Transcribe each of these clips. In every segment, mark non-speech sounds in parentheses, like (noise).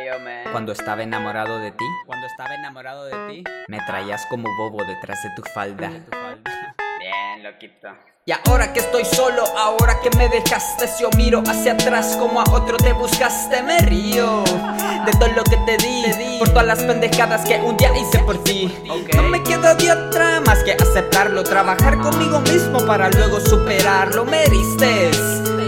Hey, yo, man. Cuando estaba enamorado de ti, Cuando estaba enamorado de ti. me traías como bobo detrás de tu falda. Bien, loquito. Y ahora que estoy solo, ahora que me dejaste, si yo miro hacia atrás como a otro te buscaste, me río de todo lo que te di, por todas las pendejadas que un día hice por ti. Ok. No me queda de otra más que aceptarlo, trabajar conmigo mismo para luego superarlo. Me heriste,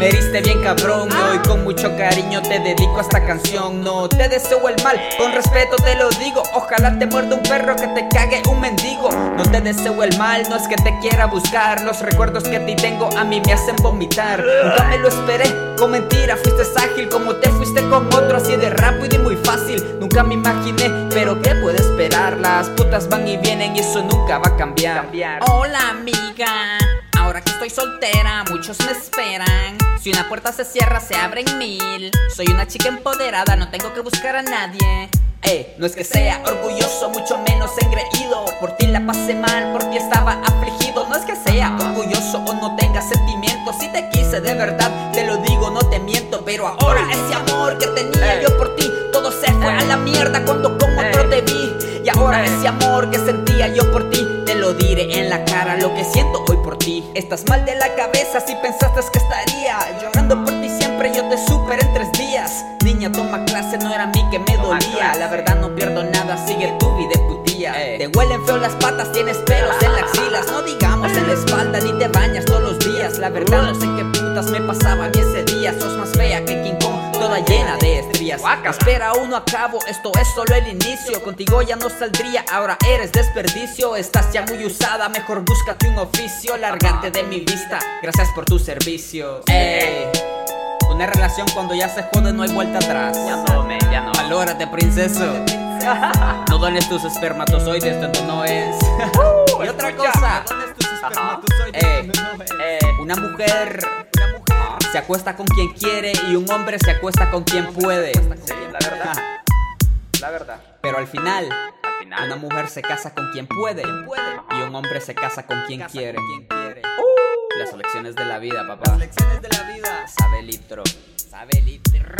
me heriste bien cabrón, y hoy con mucho cariño te dedico a esta canción. No te deseo el mal, con respeto te lo digo. Ojalá te muerda un perro que te cague un mendigo. No te deseo el mal, no es que te quiera buscar. Los recuerdos que a ti tengo a mí me hacen vomitar. Nunca me lo esperé, con mentira fuiste ágil como te fuiste con otro así de rápido y muy fácil. Nunca me imaginé, pero ¿qué puedo esperar? Las putas van y vienen y eso nunca va a cambiar. Hola amiga, ahora que estoy soltera, muchos me esperan. Si una puerta se cierra, se abren mil. Soy una chica empoderada, no tengo que buscar a nadie. Eh, no es que sea orgulloso, mucho menos engreído. Por ti la pasé mal, por ti estaba afligido. No es que sea orgulloso o no tenga sentimientos. Si te quise de verdad, te lo digo, no te miento. Pero ahora ese amor que tenía yo por ti, todo se fue a la mierda cuando con otro te vi. Ese amor que sentía yo por ti, te lo diré en la cara lo que siento hoy por ti. Estás mal de la cabeza si pensaste que estaría llorando por ti siempre. Yo te superé en tres días. Niña, toma clase, no era a mí que me Toma dolía. clase. La verdad no pierdo nada, sigue tu vida putía. Ey. Te huelen feo las patas, tienes pelos en las axilas. No digamos en la espalda, ni te bañas todos los días. La verdad no sé qué me pasaba mí ese día. Sos más fea que King Kong, toda llena de estrías. Espera uno a cabo, esto es solo el inicio. Contigo ya no saldría, ahora eres desperdicio. Estás ya muy usada, mejor búscate un oficio. Lárgate de mi vista, gracias por tu servicio. Ey, una relación cuando ya se jode no hay vuelta atrás. Ya no, man, ya no. Valórate, princeso. (laughs) No dones tus espermatozoides donde no es. y otra escucha. cosa. Eh, una mujer se acuesta con quien quiere y un hombre se acuesta con quien puede. sí, la verdad. La verdad. Pero al final, Al final. una mujer se casa con quien puede y un hombre se casa con quien quiere. Las lecciones de la vida, papá. Lecciones de la vida. Sabe litro. Sabe litro.